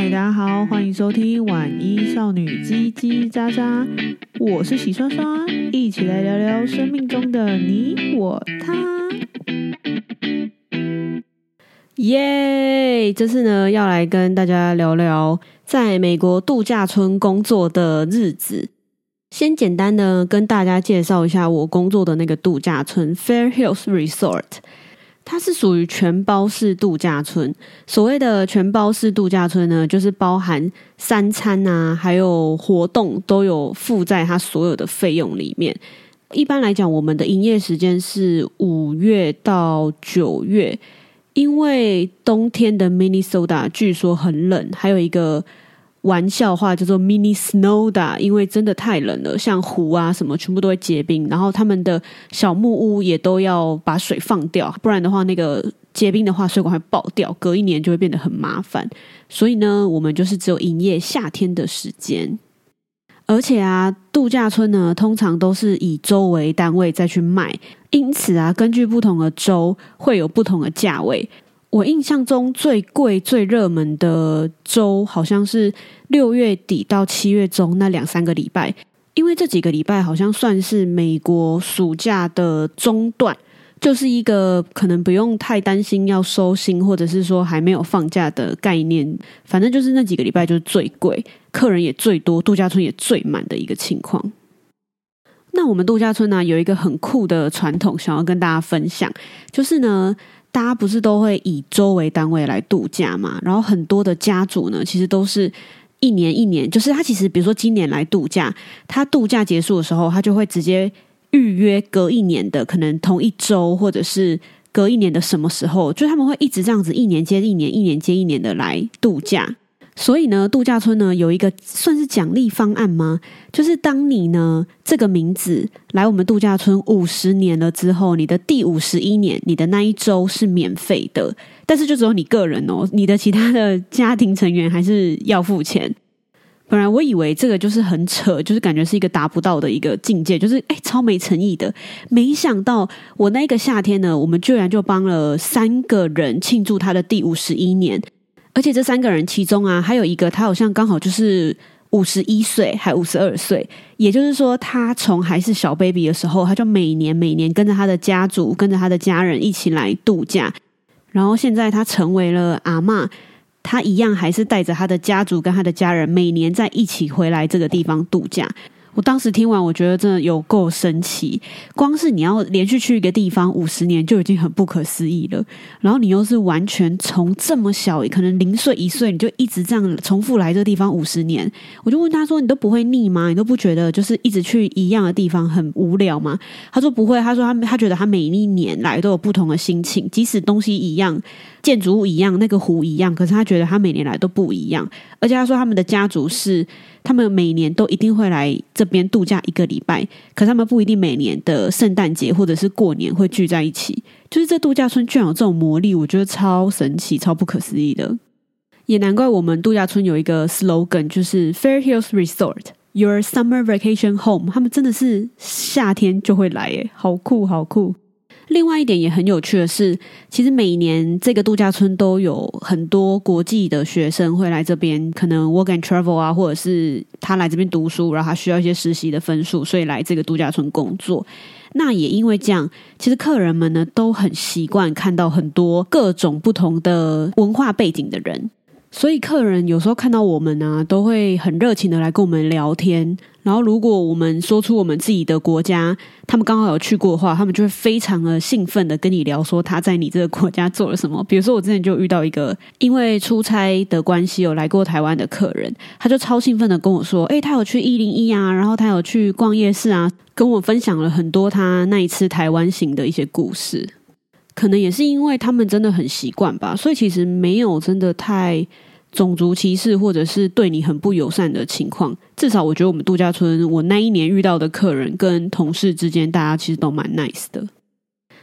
嗨，大家好，欢迎收听晚一少女叽叽喳喳，我是喜刷刷，一起来聊聊生命中的你我他。耶！这次呢，要来跟大家聊聊在美国度假村工作的日子。先简单的跟大家介绍一下我工作的那个度假村 Fair Hills Resort。它是属于全包式度假村。所谓的全包式度假村呢，就是包含三餐啊，还有活动都有附在它所有的费用里面。一般来讲，我们的营业时间是五月到九月，因为冬天的 Minnesota 据说很冷，还有一个。玩笑话叫做 mini snowda，因为真的太冷了，像湖啊什么全部都会结冰，然后他们的小木屋也都要把水放掉，不然的话那个结冰的话水管会爆掉，隔一年就会变得很麻烦。所以呢，我们就是只有营业夏天的时间，而且啊，度假村呢通常都是以周为单位再去卖，因此啊，根据不同的周会有不同的价位。我印象中最贵、最热门的周，好像是六月底到七月中那两三个礼拜，因为这几个礼拜好像算是美国暑假的中段，就是一个可能不用太担心要收心，或者是说还没有放假的概念。反正就是那几个礼拜就是最贵，客人也最多，度假村也最满的一个情况。那我们度假村呢，有一个很酷的传统，想要跟大家分享，就是呢。大家不是都会以周为单位来度假嘛？然后很多的家族呢，其实都是一年一年，就是他其实比如说今年来度假，他度假结束的时候，他就会直接预约隔一年的，可能同一周或者是隔一年的什么时候，就他们会一直这样子一年接一年，一年接一年的来度假。所以呢，度假村呢有一个算是奖励方案吗？就是当你呢这个名字来我们度假村五十年了之后，你的第五十一年，你的那一周是免费的，但是就只有你个人哦，你的其他的家庭成员还是要付钱。本来我以为这个就是很扯，就是感觉是一个达不到的一个境界，就是哎超没诚意的。没想到我那个夏天呢，我们居然就帮了三个人庆祝他的第五十一年。而且这三个人其中啊，还有一个他好像刚好就是五十一岁，还五十二岁。也就是说，他从还是小 baby 的时候，他就每年每年跟着他的家族，跟着他的家人一起来度假。然后现在他成为了阿嬷，他一样还是带着他的家族跟他的家人，每年在一起回来这个地方度假。我当时听完，我觉得真的有够神奇。光是你要连续去一个地方五十年，就已经很不可思议了。然后你又是完全从这么小，可能零岁一岁，你就一直这样重复来这个地方五十年。我就问他说：“你都不会腻吗？你都不觉得就是一直去一样的地方很无聊吗？”他说：“不会。”他说他：“他他觉得他每一年来都有不同的心情，即使东西一样，建筑物一样，那个湖一样，可是他觉得他每年来都不一样。而且他说他们的家族是。”他们每年都一定会来这边度假一个礼拜，可是他们不一定每年的圣诞节或者是过年会聚在一起。就是这度假村居然有这种魔力，我觉得超神奇、超不可思议的。也难怪我们度假村有一个 slogan，就是 Fair Hills Resort Your Summer Vacation Home。他们真的是夏天就会来，耶，好酷，好酷。另外一点也很有趣的是，其实每年这个度假村都有很多国际的学生会来这边，可能 work and travel 啊，或者是他来这边读书，然后他需要一些实习的分数，所以来这个度假村工作。那也因为这样，其实客人们呢都很习惯看到很多各种不同的文化背景的人。所以客人有时候看到我们呢、都会很热情的来跟我们聊天。然后如果我们说出我们自己的国家，他们刚好有去过的话，他们就会非常的兴奋的跟你聊，说他在你这个国家做了什么。比如说我之前就遇到一个因为出差的关系有来过台湾的客人，他就超兴奋的跟我说：“诶，他有去一零一啊，然后他有去逛夜市啊，跟我分享了很多他那一次台湾行的一些故事。”可能也是因为他们真的很习惯吧，所以其实没有真的太种族歧视或者是对你很不友善的情况。至少我觉得我们度假村，我那一年遇到的客人跟同事之间，大家其实都蛮 nice 的。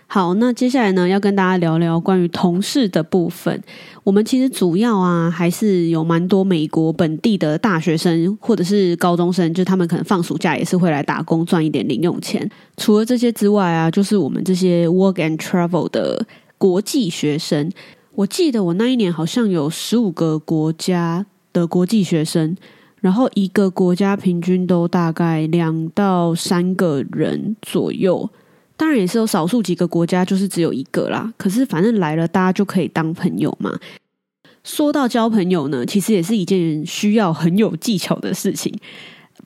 好，那接下来呢，要跟大家聊聊关于同事的部分。我们其实主要啊，还是有蛮多美国本地的大学生或者是高中生，就他们可能放暑假也是会来打工赚一点零用钱。除了这些之外啊，就是我们这些 work and travel 的国际学生。我记得我那一年好像有十五个国家的国际学生，然后一个国家平均都大概两到三个人左右。当然也是有少数几个国家就是只有一个啦。可是反正来了，大家就可以当朋友嘛。说到交朋友呢，其实也是一件需要很有技巧的事情。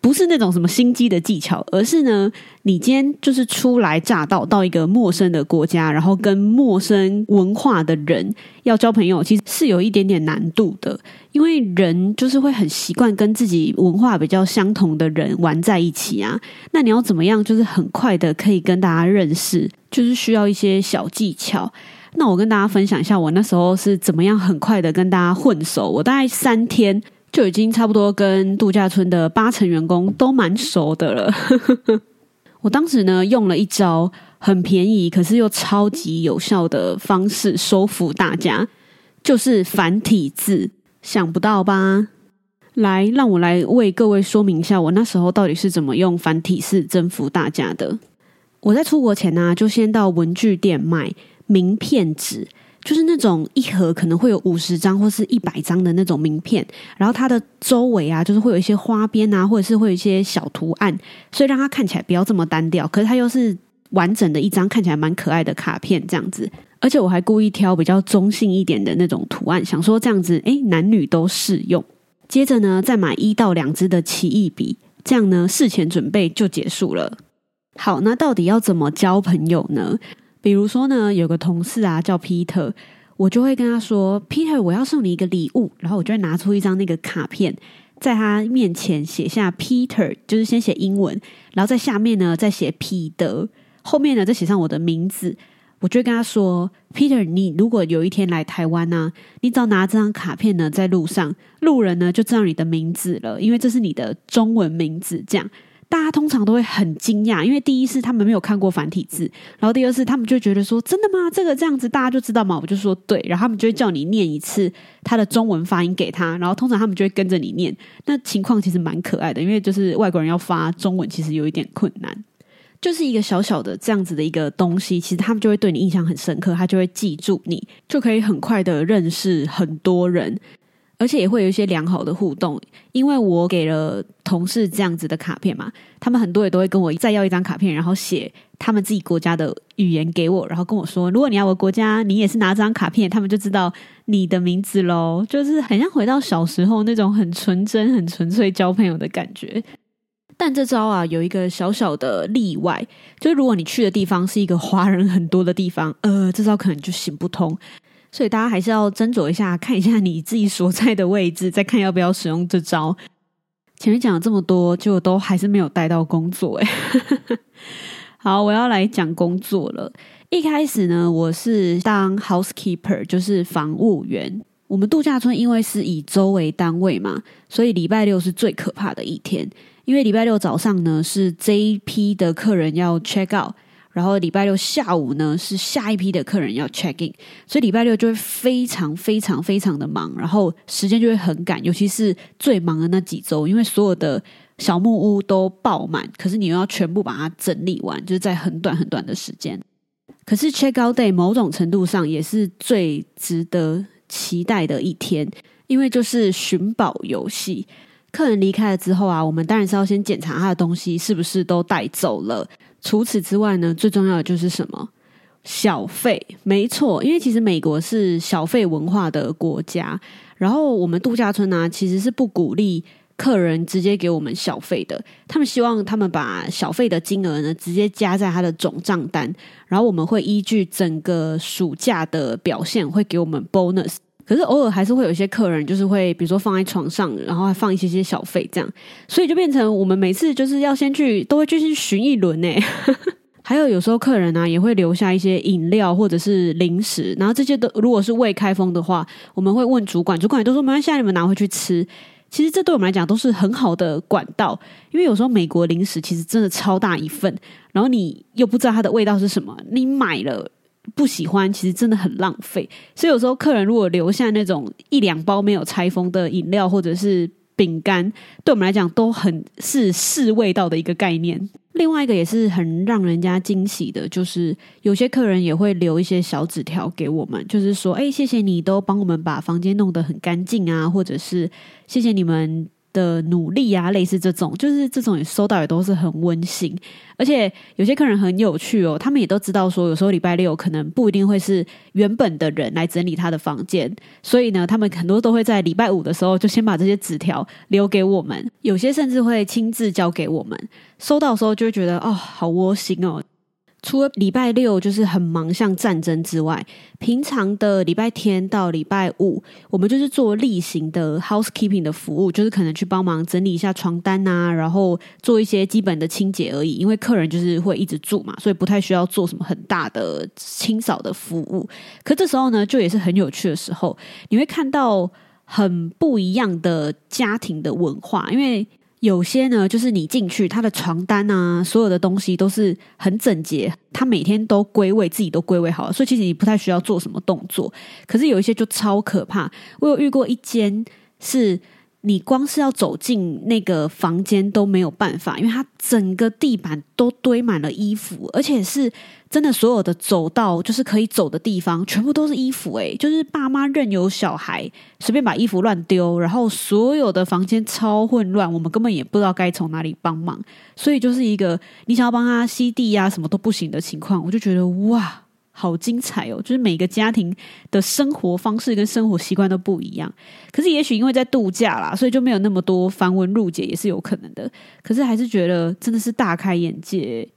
不是那种什么心机的技巧，而是呢，你今天就是初来乍到，到一个陌生的国家，然后跟陌生文化的人要交朋友，其实是有一点点难度的。因为人就是会很习惯跟自己文化比较相同的人玩在一起啊。那你要怎么样，就是很快的可以跟大家认识，就是需要一些小技巧。那我跟大家分享一下，我那时候是怎么样很快的跟大家混熟。我大概三天。就已经差不多跟度假村的八成员工都蛮熟的了。我当时呢，用了一招很便宜，可是又超级有效的方式收服大家，就是繁体字。想不到吧？来，让我来为各位说明一下，我那时候到底是怎么用繁体字征服大家的。我在出国前呢，就先到文具店买名片纸。就是那种一盒可能会有五十张或是一百张的那种名片，然后它的周围啊，就是会有一些花边啊，或者是会有一些小图案，所以让它看起来不要这么单调。可是它又是完整的一张，看起来蛮可爱的卡片这样子。而且我还故意挑比较中性一点的那种图案，想说这样子，诶，男女都适用。接着呢，再买一到两支的奇异笔，这样呢，事前准备就结束了。好，那到底要怎么交朋友呢？比如说呢，有个同事啊叫 Peter，我就会跟他说：“Peter，我要送你一个礼物。”然后我就会拿出一张那个卡片，在他面前写下 Peter，就是先写英文，然后在下面呢再写彼得，后面呢再写上我的名字。我就会跟他说：“Peter，你如果有一天来台湾呢，你只要拿这张卡片呢，在路上，路人呢就知道你的名字了，因为这是你的中文名字。”这样。大家通常都会很惊讶，因为第一是他们没有看过繁体字，然后第二是他们就觉得说：“真的吗？这个这样子大家就知道吗？”我就说：“对。”然后他们就会叫你念一次他的中文发音给他，然后通常他们就会跟着你念。那情况其实蛮可爱的，因为就是外国人要发中文其实有一点困难，就是一个小小的这样子的一个东西，其实他们就会对你印象很深刻，他就会记住你，就可以很快的认识很多人。而且也会有一些良好的互动，因为我给了同事这样子的卡片嘛，他们很多也都会跟我再要一张卡片，然后写他们自己国家的语言给我，然后跟我说，如果你要我国家，你也是拿这张卡片，他们就知道你的名字喽，就是很像回到小时候那种很纯真、很纯粹交朋友的感觉。但这招啊，有一个小小的例外，就是如果你去的地方是一个华人很多的地方，呃，这招可能就行不通。所以大家还是要斟酌一下，看一下你自己所在的位置，再看要不要使用这招。前面讲了这么多，就都还是没有带到工作诶。好，我要来讲工作了。一开始呢，我是当 housekeeper，就是房务员。我们度假村因为是以周为单位嘛，所以礼拜六是最可怕的一天，因为礼拜六早上呢是这一批的客人要 check out。然后礼拜六下午呢，是下一批的客人要 check in，所以礼拜六就会非常非常非常的忙，然后时间就会很赶，尤其是最忙的那几周，因为所有的小木屋都爆满，可是你又要全部把它整理完，就是在很短很短的时间。可是 check out day 某种程度上也是最值得期待的一天，因为就是寻宝游戏。客人离开了之后啊，我们当然是要先检查他的东西是不是都带走了。除此之外呢，最重要的就是什么？小费。没错，因为其实美国是小费文化的国家，然后我们度假村呢，其实是不鼓励客人直接给我们小费的。他们希望他们把小费的金额呢，直接加在他的总账单，然后我们会依据整个暑假的表现，会给我们 bonus。可是偶尔还是会有一些客人，就是会比如说放在床上，然后还放一些些小费这样，所以就变成我们每次就是要先去，都会去寻一轮呢。还有有时候客人呢、也会留下一些饮料或者是零食，然后这些都如果是未开封的话，我们会问主管，主管也都说没关系，你们拿回去吃。其实这对我们来讲都是很好的管道，因为有时候美国零食其实真的超大一份，然后你又不知道它的味道是什么，你买了。不喜欢，其实真的很浪费。所以有时候客人如果留下那种一两包没有拆封的饮料或者是饼干，对我们来讲都很是试味道的一个概念。另外一个也是很让人家惊喜的，就是有些客人也会留一些小纸条给我们，就是说，哎，谢谢你都帮我们把房间弄得很干净啊，或者是谢谢你们。的努力啊，类似这种，就是这种也收到也都是很温馨，而且有些客人很有趣哦，他们也都知道说，有时候礼拜六可能不一定会是原本的人来整理他的房间，所以呢，他们很多都会在礼拜五的时候就先把这些纸条留给我们，有些甚至会亲自交给我们，收到的时候就会觉得哦，好窝心哦。除了礼拜六就是很忙，像战争之外，平常的礼拜天到礼拜五，我们就是做例行的 housekeeping 的服务，就是可能去帮忙整理一下床单啊，然后做一些基本的清洁而已。因为客人就是会一直住嘛，所以不太需要做什么很大的清扫的服务。可这时候呢，就也是很有趣的时候，你会看到很不一样的家庭的文化，因为。有些呢，就是你进去，他的床单啊，所有的东西都是很整洁，他每天都归位，自己都归位好了，所以其实你不太需要做什么动作。可是有一些就超可怕，我有遇过一间是。你光是要走进那个房间都没有办法，因为它整个地板都堆满了衣服，而且是真的所有的走道就是可以走的地方全部都是衣服，诶，就是爸妈任由小孩随便把衣服乱丢，然后所有的房间超混乱，我们根本也不知道该从哪里帮忙，所以就是一个你想要帮他吸地呀，什么都不行的情况，我就觉得哇。好精彩哦！就是每个家庭的生活方式跟生活习惯都不一样。可是也许因为在度假啦，所以就没有那么多繁文缛节，也是有可能的。可是还是觉得真的是大开眼界。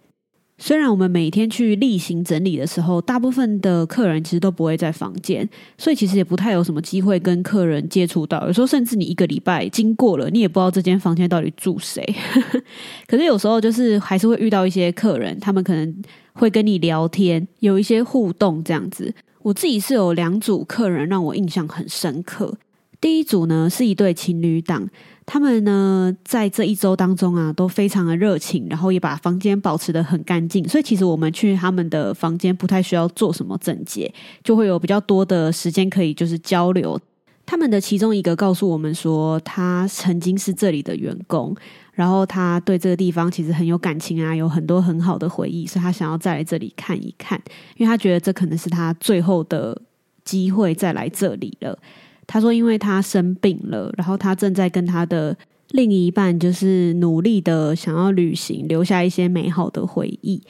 虽然我们每天去例行整理的时候，大部分的客人其实都不会在房间，所以其实也不太有什么机会跟客人接触到。有时候甚至你一个礼拜经过了，你也不知道这间房间到底住谁。可是有时候就是还是会遇到一些客人，他们可能。会跟你聊天，有一些互动这样子。我自己是有两组客人让我印象很深刻。第一组呢是一对情侣档，他们呢在这一周当中啊都非常的热情，然后也把房间保持得很干净。所以其实我们去他们的房间不太需要做什么整洁，就会有比较多的时间可以就是交流。他们的其中一个告诉我们说，他曾经是这里的员工。然后他对这个地方其实很有感情啊，有很多很好的回忆，所以他想要再来这里看一看，因为他觉得这可能是他最后的机会再来这里了。他说，因为他生病了，然后他正在跟他的另一半就是努力的想要旅行，留下一些美好的回忆。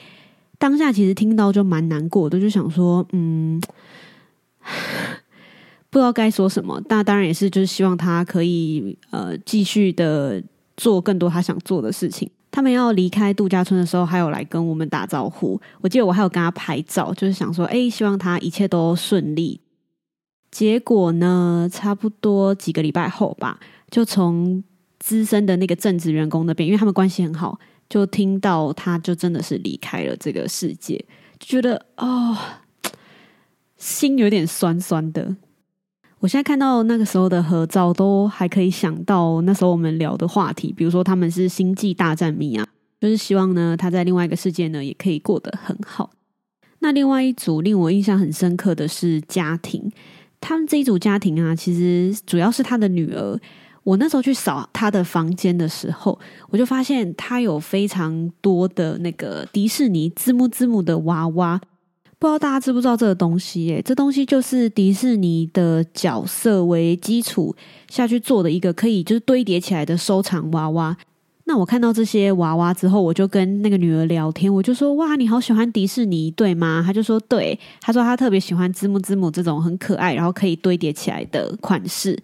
当下其实听到就蛮难过的，就想说，嗯，不知道该说什么。那当然也是，就是希望他可以呃继续的。做更多他想做的事情。他们要离开度假村的时候，还有来跟我们打招呼。我记得我还有跟他拍照，就是想说，哎，希望他一切都顺利。结果呢，差不多几个礼拜后吧，就从资深的那个正职员工那边，因为他们关系很好，就听到他就真的是离开了这个世界，就觉得哦，心有点酸酸的。我现在看到那个时候的合照，都还可以想到那时候我们聊的话题，比如说他们是星际大战迷啊，就是希望呢他在另外一个世界呢也可以过得很好。那另外一组令我印象很深刻的是家庭，他们这一组家庭啊，其实主要是他的女儿。我那时候去扫他的房间的时候，我就发现他有非常多的那个迪士尼字幕字幕的娃娃。不知道大家知不知道这个东西？耶，这东西就是迪士尼的角色为基础下去做的一个可以就是堆叠起来的收藏娃娃。那我看到这些娃娃之后，我就跟那个女儿聊天，我就说：“哇，你好喜欢迪士尼，对吗？”她就说：“对。”她说她特别喜欢积木积木这种很可爱，然后可以堆叠起来的款式。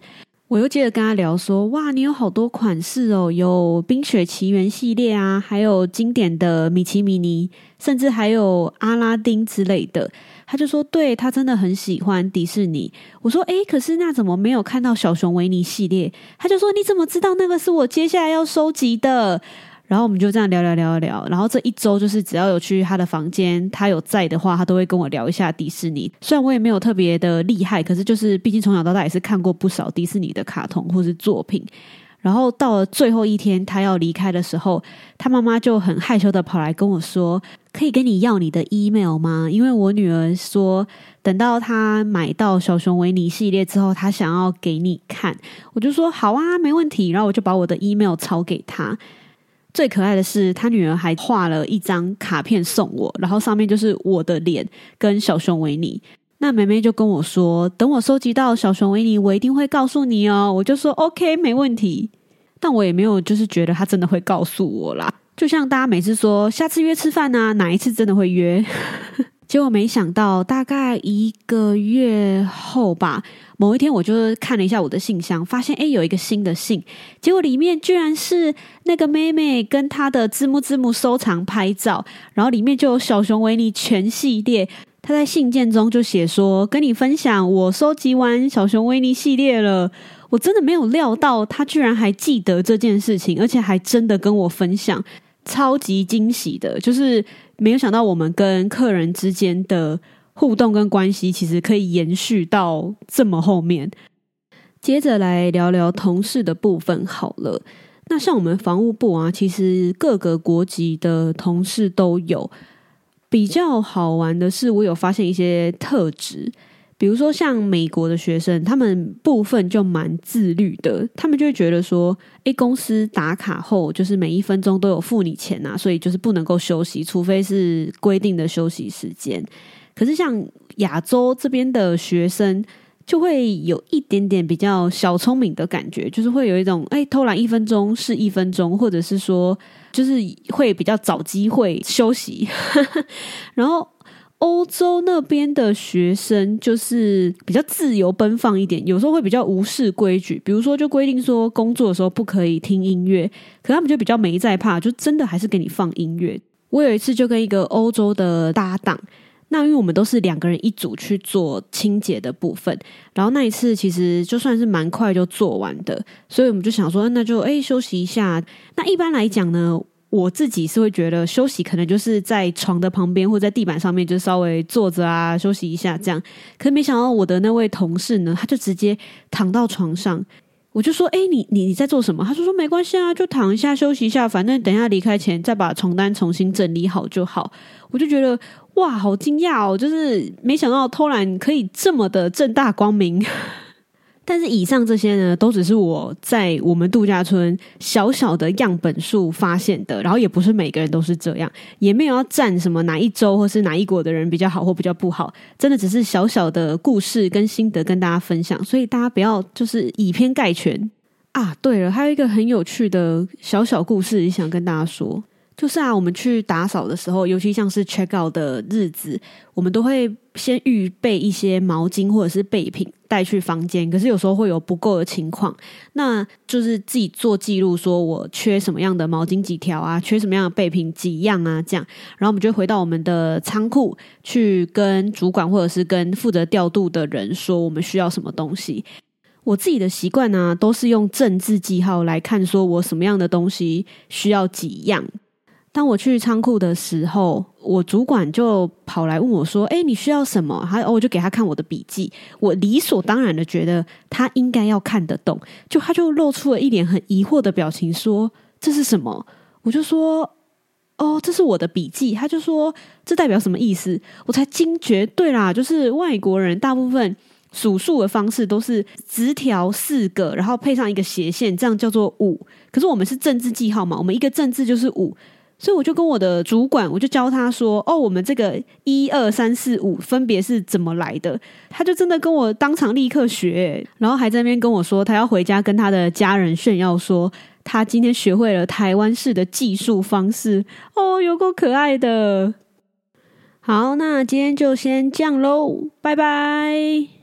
我又接着跟他聊说，哇，你有好多款式哦，有冰雪奇缘系列啊，还有经典的米奇米妮，甚至还有阿拉丁之类的。他就说，对，他真的很喜欢迪士尼。我说，诶，可是那怎么没有看到小熊维尼系列？他就说，你怎么知道那个是我接下来要收集的？然后我们就这样聊聊聊聊，然后这一周就是只要有去他的房间，他有在的话，他都会跟我聊一下迪士尼。虽然我也没有特别的厉害，可是就是毕竟从小到大也是看过不少迪士尼的卡通或是作品。然后到了最后一天，他要离开的时候，他妈妈就很害羞的跑来跟我说：“可以跟你要你的 email 吗？因为我女儿说，等到她买到小熊维尼系列之后，她想要给你看。”我就说：“好啊，没问题。”然后我就把我的 email 抄给她。最可爱的是，他女儿还画了一张卡片送我，然后上面就是我的脸跟小熊维尼。那妹妹就跟我说：“等我收集到小熊维尼，我一定会告诉你哦。”我就说：“OK，没问题。”但我也没有就是觉得他真的会告诉我啦。就像大家每次说下次约吃饭啊，哪一次真的会约？结果没想到，大概一个月后吧，某一天我就看了一下我的信箱，发现诶有一个新的信，结果里面居然是那个妹妹跟她的字幕字幕收藏拍照，然后里面就有小熊维尼全系列。她在信件中就写说：“跟你分享，我收集完小熊维尼系列了。”我真的没有料到他居然还记得这件事情，而且还真的跟我分享，超级惊喜的。就是没有想到我们跟客人之间的互动跟关系，其实可以延续到这么后面。接着来聊聊同事的部分好了。那像我们房务部啊，其实各个国籍的同事都有。比较好玩的是，我有发现一些特质，比如说像美国的学生，他们部分就蛮自律的，他们就会觉得说，诶，公司打卡后就是每一分钟都有付你钱啊，所以就是不能够休息，除非是规定的休息时间。可是像亚洲这边的学生，就会有一点点比较小聪明的感觉，就是会有一种哎，偷懒一分钟是一分钟，或者是说，就是会比较找机会休息。然后欧洲那边的学生就是比较自由奔放一点，有时候会比较无视规矩，比如说就规定说工作的时候不可以听音乐，可他们就比较没在怕，就真的还是给你放音乐。我有一次就跟一个欧洲的搭档。那因为我们都是两个人一组去做清洁的部分，然后那一次其实就算是蛮快就做完的，所以我们就想说，那就诶休息一下。那一般来讲呢，我自己是会觉得休息可能就是在床的旁边或在地板上面就稍微坐着啊休息一下这样。可没想到我的那位同事呢，他就直接躺到床上，我就说，诶你你你在做什么？他说说没关系啊，就躺一下休息一下，反正等一下离开前再把床单重新整理好就好。我就觉得。哇，好惊讶哦！就是没想到偷懒可以这么的正大光明。但是以上这些呢，都只是我在我们度假村小小的样本数发现的，然后也不是每个人都是这样，也没有要站什么哪一州或是哪一国的人比较好或比较不好，真的只是小小的故事跟心得跟大家分享，所以大家不要就是以偏概全啊。对了，还有一个很有趣的小小故事，也想跟大家说。就是啊，我们去打扫的时候，尤其像是 check out 的日子，我们都会先预备一些毛巾或者是备品带去房间。可是有时候会有不够的情况，那就是自己做记录，说我缺什么样的毛巾几条啊，缺什么样的备品几样啊，这样。然后我们就回到我们的仓库去跟主管或者是跟负责调度的人说，我们需要什么东西。我自己的习惯呢，都是用正字记号来看，说我什么样的东西需要几样。当我去仓库的时候，我主管就跑来问我说：“诶，你需要什么？”他哦，我就给他看我的笔记。我理所当然的觉得他应该要看得懂，就他就露出了一脸很疑惑的表情，说：“这是什么？”我就说：“哦，这是我的笔记。”他就说：“这代表什么意思？”我才惊觉，对啦，就是外国人大部分数数的方式都是直条四个，然后配上一个斜线，这样叫做五。可是我们是正字记号嘛，我们一个正字就是五。所以我就跟我的主管，我就教他说：“哦，我们这个一二三四五分别是怎么来的？”他就真的跟我当场立刻学，然后还在那边跟我说，他要回家跟他的家人炫耀说，他今天学会了台湾式的计数方式。哦，有够可爱的。好，那今天就先这样喽，拜拜。